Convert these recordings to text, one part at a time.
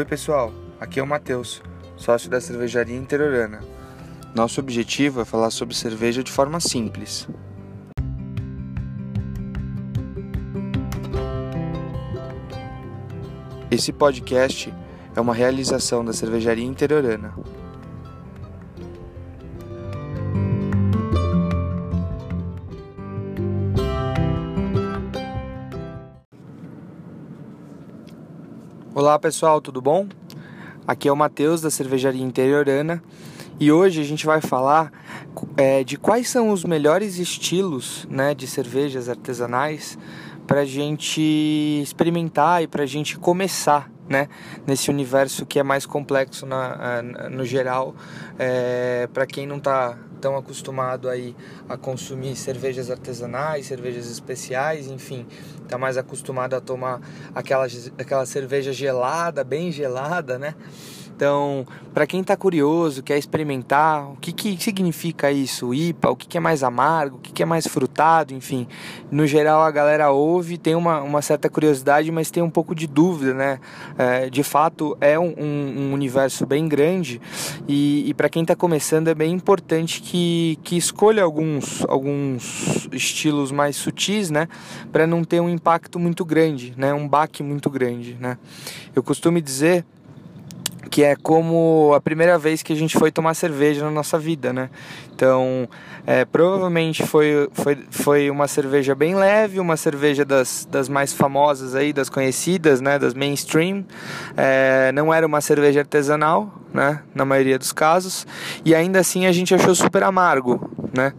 Oi pessoal, aqui é o Matheus, sócio da cervejaria Interiorana. Nosso objetivo é falar sobre cerveja de forma simples. Esse podcast é uma realização da cervejaria Interiorana. Olá pessoal, tudo bom? Aqui é o Matheus da cervejaria Interiorana e hoje a gente vai falar é, de quais são os melhores estilos né, de cervejas artesanais para a gente experimentar e para a gente começar né, nesse universo que é mais complexo na, no geral é, para quem não está tão acostumado aí a consumir cervejas artesanais, cervejas especiais, enfim, está mais acostumado a tomar aquela, aquela cerveja gelada, bem gelada, né? Então, para quem está curioso, quer experimentar, o que, que significa isso? IPA, o que, que é mais amargo, o que, que é mais frutado, enfim. No geral, a galera ouve, tem uma, uma certa curiosidade, mas tem um pouco de dúvida, né? É, de fato, é um, um, universo bem grande e, e para quem está começando é bem importante que, que escolha alguns, alguns estilos mais sutis, né? Para não ter um impacto muito grande, né? Um baque muito grande, né? Eu costumo dizer que é como a primeira vez que a gente foi tomar cerveja na nossa vida, né? Então, é, provavelmente foi, foi, foi uma cerveja bem leve, uma cerveja das, das mais famosas aí, das conhecidas, né? Das mainstream. É, não era uma cerveja artesanal, né? Na maioria dos casos. E ainda assim a gente achou super amargo, né?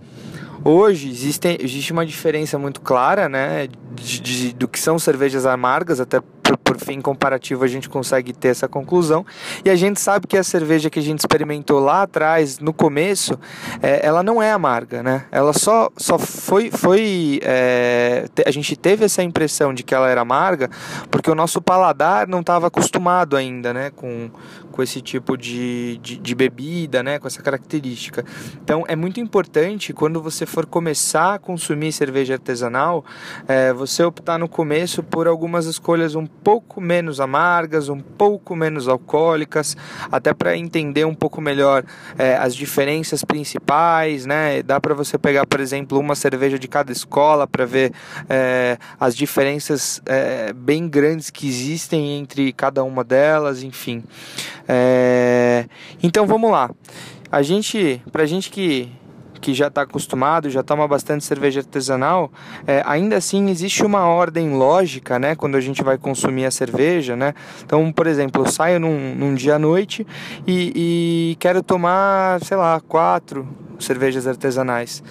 Hoje existe, existe uma diferença muito clara, né? De, de, do que são cervejas amargas, até por, por fim comparativo a gente consegue ter essa conclusão. E a gente sabe que a cerveja que a gente experimentou lá atrás, no começo, é, ela não é amarga, né? Ela só, só foi. foi é, a gente teve essa impressão de que ela era amarga porque o nosso paladar não estava acostumado ainda, né? Com, com esse tipo de, de, de, bebida, né? Com essa característica. Então é muito importante quando você for começar a consumir cerveja artesanal, é, você optar no começo por algumas escolhas um pouco menos amargas, um pouco menos alcoólicas, até para entender um pouco melhor é, as diferenças principais, né? Dá para você pegar, por exemplo, uma cerveja de cada escola para ver é, as diferenças é, bem grandes que existem entre cada uma delas, enfim. É, então vamos lá. A gente, pra gente que que já está acostumado, já toma bastante cerveja artesanal, é, ainda assim existe uma ordem lógica, né, quando a gente vai consumir a cerveja, né? Então, por exemplo, eu saio num, num dia à noite e, e, quero tomar, sei lá, quatro cervejas artesanais.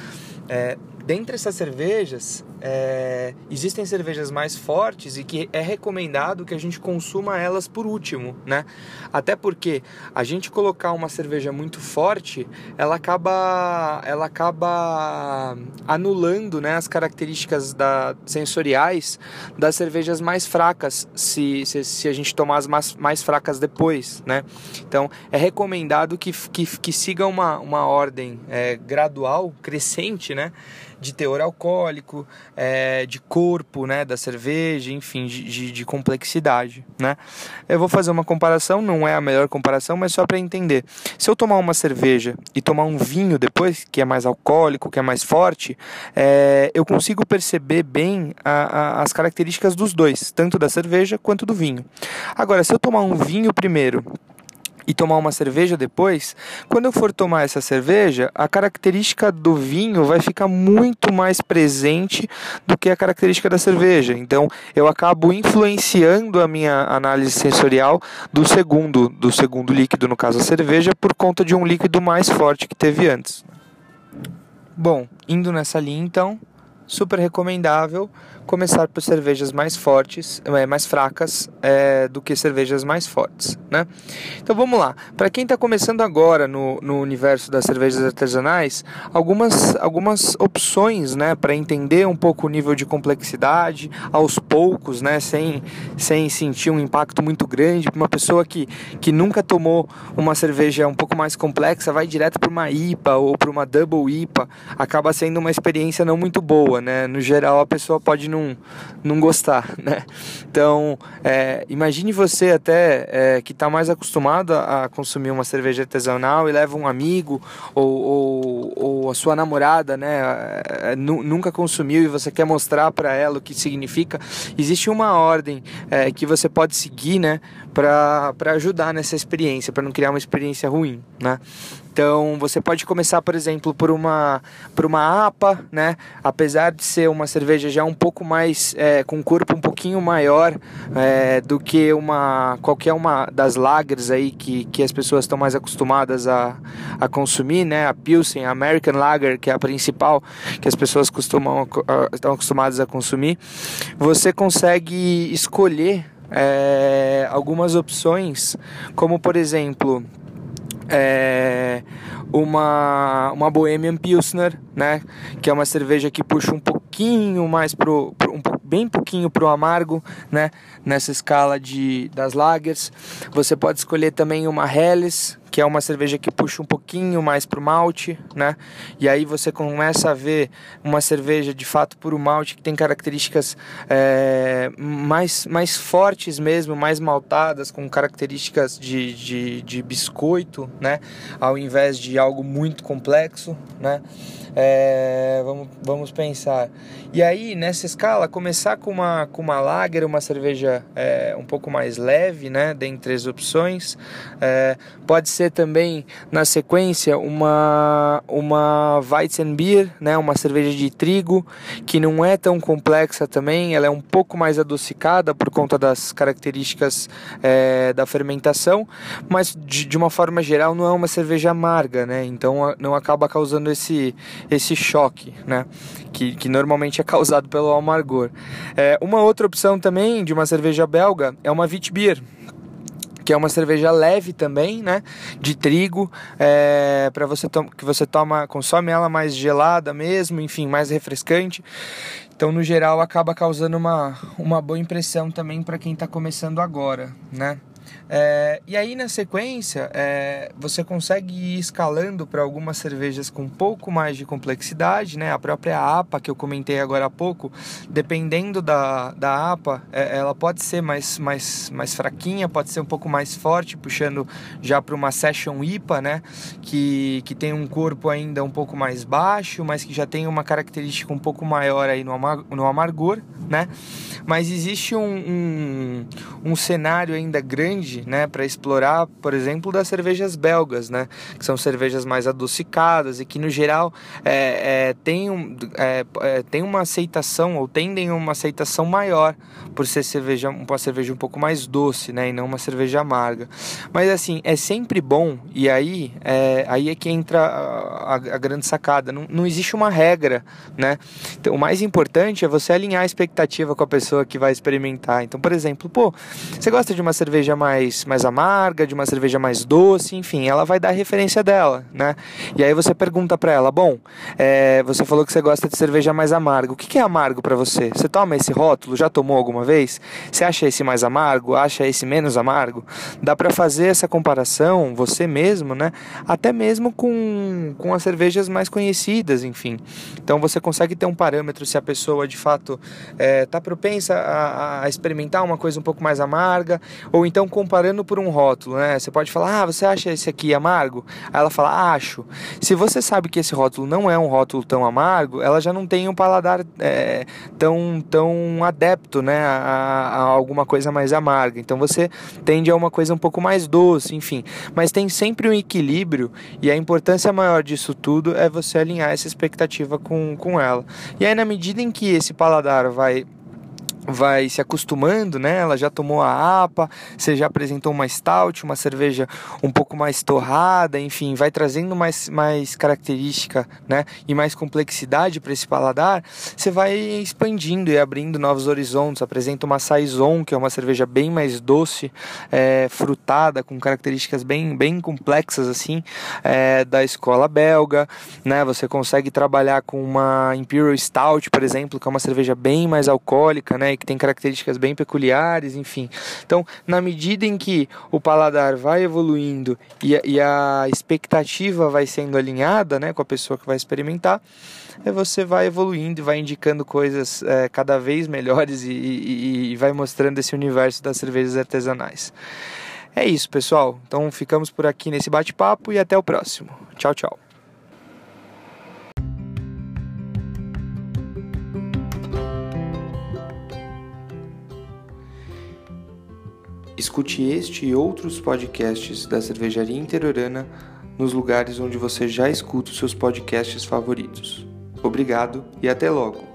É, dentre essas cervejas, é, existem cervejas mais fortes e que é recomendado que a gente consuma elas por último, né? Até porque a gente colocar uma cerveja muito forte, ela acaba, ela acaba anulando, né, as características da, sensoriais das cervejas mais fracas, se, se, se a gente tomar as mais, mais fracas depois, né? Então é recomendado que, que, que siga uma, uma ordem é, gradual, crescente, né? De teor alcoólico, é, de corpo, né, da cerveja, enfim, de, de, de, complexidade, né. Eu vou fazer uma comparação, não é a melhor comparação, mas só para entender. Se eu tomar uma cerveja e tomar um vinho depois, que é mais alcoólico, que é mais forte, é, eu consigo perceber bem a, a, as características dos dois, tanto da cerveja quanto do vinho. Agora, se eu tomar um vinho primeiro e tomar uma cerveja depois, quando eu for tomar essa cerveja, a característica do vinho vai ficar muito mais presente do que a característica da cerveja. Então, eu acabo influenciando a minha análise sensorial do segundo, do segundo líquido, no caso a cerveja, por conta de um líquido mais forte que teve antes. Bom, indo nessa linha então, super recomendável começar por cervejas mais fortes, é, mais fracas é, do que cervejas mais fortes, né? Então vamos lá. Para quem está começando agora no, no universo das cervejas artesanais, algumas, algumas opções, né, para entender um pouco o nível de complexidade, aos poucos, né, sem, sem sentir um impacto muito grande. Uma pessoa que, que nunca tomou uma cerveja um pouco mais complexa, vai direto para uma IPA ou para uma Double IPA, acaba sendo uma experiência não muito boa, né? No geral, a pessoa pode não, não gostar, né? Então, é, imagine você até é, que está mais acostumado a consumir uma cerveja artesanal e leva um amigo ou, ou, ou a sua namorada, né? É, nunca consumiu e você quer mostrar para ela o que significa. Existe uma ordem é, que você pode seguir, né? Para ajudar nessa experiência, para não criar uma experiência ruim, né? Então, você pode começar, por exemplo, por uma, por uma APA, né? Apesar de ser uma cerveja já um pouco mais, é, com um corpo um pouquinho maior é, do que uma qualquer uma das lagers aí que, que as pessoas estão mais acostumadas a, a consumir, né? A Pilsen, a American Lager, que é a principal que as pessoas costumam, estão acostumadas a consumir. Você consegue escolher é, algumas opções, como por exemplo é, uma, uma Bohemian Pilsner, né? Que é uma cerveja que puxa um pouquinho mais pro, pro um, bem pouquinho pro amargo, né? Nessa escala de das lagers. Você pode escolher também uma Helles, que é uma cerveja que puxa um pouquinho mais pro malte, né? E aí você começa a ver uma cerveja de fato puro malte que tem características é, mais, mais fortes mesmo, mais maltadas, com características de, de, de biscoito, né? Ao invés de algo muito complexo, né? É, vamos, vamos pensar. E aí, nessa escala, começar com uma, com uma lager, uma cerveja é, um pouco mais leve, né? Dentre as opções. É, pode ser também, na sequência, uma, uma Weizenbier, né? Uma cerveja de trigo, que não é tão complexa também. Ela é um pouco mais adocicada por conta das características é, da fermentação, mas de, de uma forma geral não é uma cerveja amarga, né? Então não acaba causando esse esse choque, né? Que, que normalmente é causado pelo amargor. É, uma outra opção também de uma cerveja belga é uma Witbier que é uma cerveja leve também, né? De trigo, é, para você que você toma, consome ela mais gelada mesmo, enfim, mais refrescante. Então, no geral, acaba causando uma, uma boa impressão também para quem está começando agora, né? É, e aí na sequência é, você consegue ir escalando para algumas cervejas com um pouco mais de complexidade, né? A própria APA que eu comentei agora há pouco, dependendo da, da APA, é, ela pode ser mais, mais, mais fraquinha, pode ser um pouco mais forte, puxando já para uma Session IPA, né? Que, que tem um corpo ainda um pouco mais baixo, mas que já tem uma característica um pouco maior aí no, amar, no amargor, né? Mas existe um, um, um cenário ainda grande né, para explorar, por exemplo, das cervejas belgas, né, que são cervejas mais adocicadas e que no geral é, é, tem, um, é, é tem uma aceitação ou tendem uma aceitação maior por ser cerveja, uma cerveja um pouco mais doce, né, e não uma cerveja amarga. Mas assim é sempre bom e aí é, aí é que entra a, a grande sacada. Não, não existe uma regra, né? Então, o mais importante é você alinhar a expectativa com a pessoa que vai experimentar. Então, por exemplo, pô, você gosta de uma cerveja mais mais, mais amarga, de uma cerveja mais doce, enfim, ela vai dar a referência dela, né? E aí você pergunta para ela, bom, é, você falou que você gosta de cerveja mais amarga, o que, que é amargo para você? Você toma esse rótulo? Já tomou alguma vez? Você acha esse mais amargo? Acha esse menos amargo? Dá para fazer essa comparação, você mesmo, né? Até mesmo com, com as cervejas mais conhecidas, enfim. Então você consegue ter um parâmetro se a pessoa de fato está é, tá propensa a, a experimentar uma coisa um pouco mais amarga, ou então comparando por um rótulo, né? Você pode falar, ah, você acha esse aqui amargo? Aí ela fala, acho. Se você sabe que esse rótulo não é um rótulo tão amargo, ela já não tem um paladar é, tão, tão adepto, né? A, a, alguma coisa mais amarga. Então você tende a uma coisa um pouco mais doce, enfim. Mas tem sempre um equilíbrio e a importância maior disso tudo é você alinhar essa expectativa com, com ela. E aí, na medida em que esse paladar vai vai se acostumando, né? Ela já tomou a APA, você já apresentou uma stout, uma cerveja um pouco mais torrada, enfim, vai trazendo mais, mais característica, né? E mais complexidade para esse paladar, você vai expandindo e abrindo novos horizontes. Apresenta uma saison, que é uma cerveja bem mais doce, é, frutada, com características bem, bem complexas assim, é, da escola belga, né? Você consegue trabalhar com uma Imperial Stout, por exemplo, que é uma cerveja bem mais alcoólica, né? Que tem características bem peculiares, enfim. Então, na medida em que o paladar vai evoluindo e a, e a expectativa vai sendo alinhada né, com a pessoa que vai experimentar, é você vai evoluindo e vai indicando coisas é, cada vez melhores e, e, e vai mostrando esse universo das cervejas artesanais. É isso, pessoal. Então ficamos por aqui nesse bate-papo e até o próximo. Tchau, tchau. Escute este e outros podcasts da Cervejaria Interiorana nos lugares onde você já escuta os seus podcasts favoritos. Obrigado e até logo!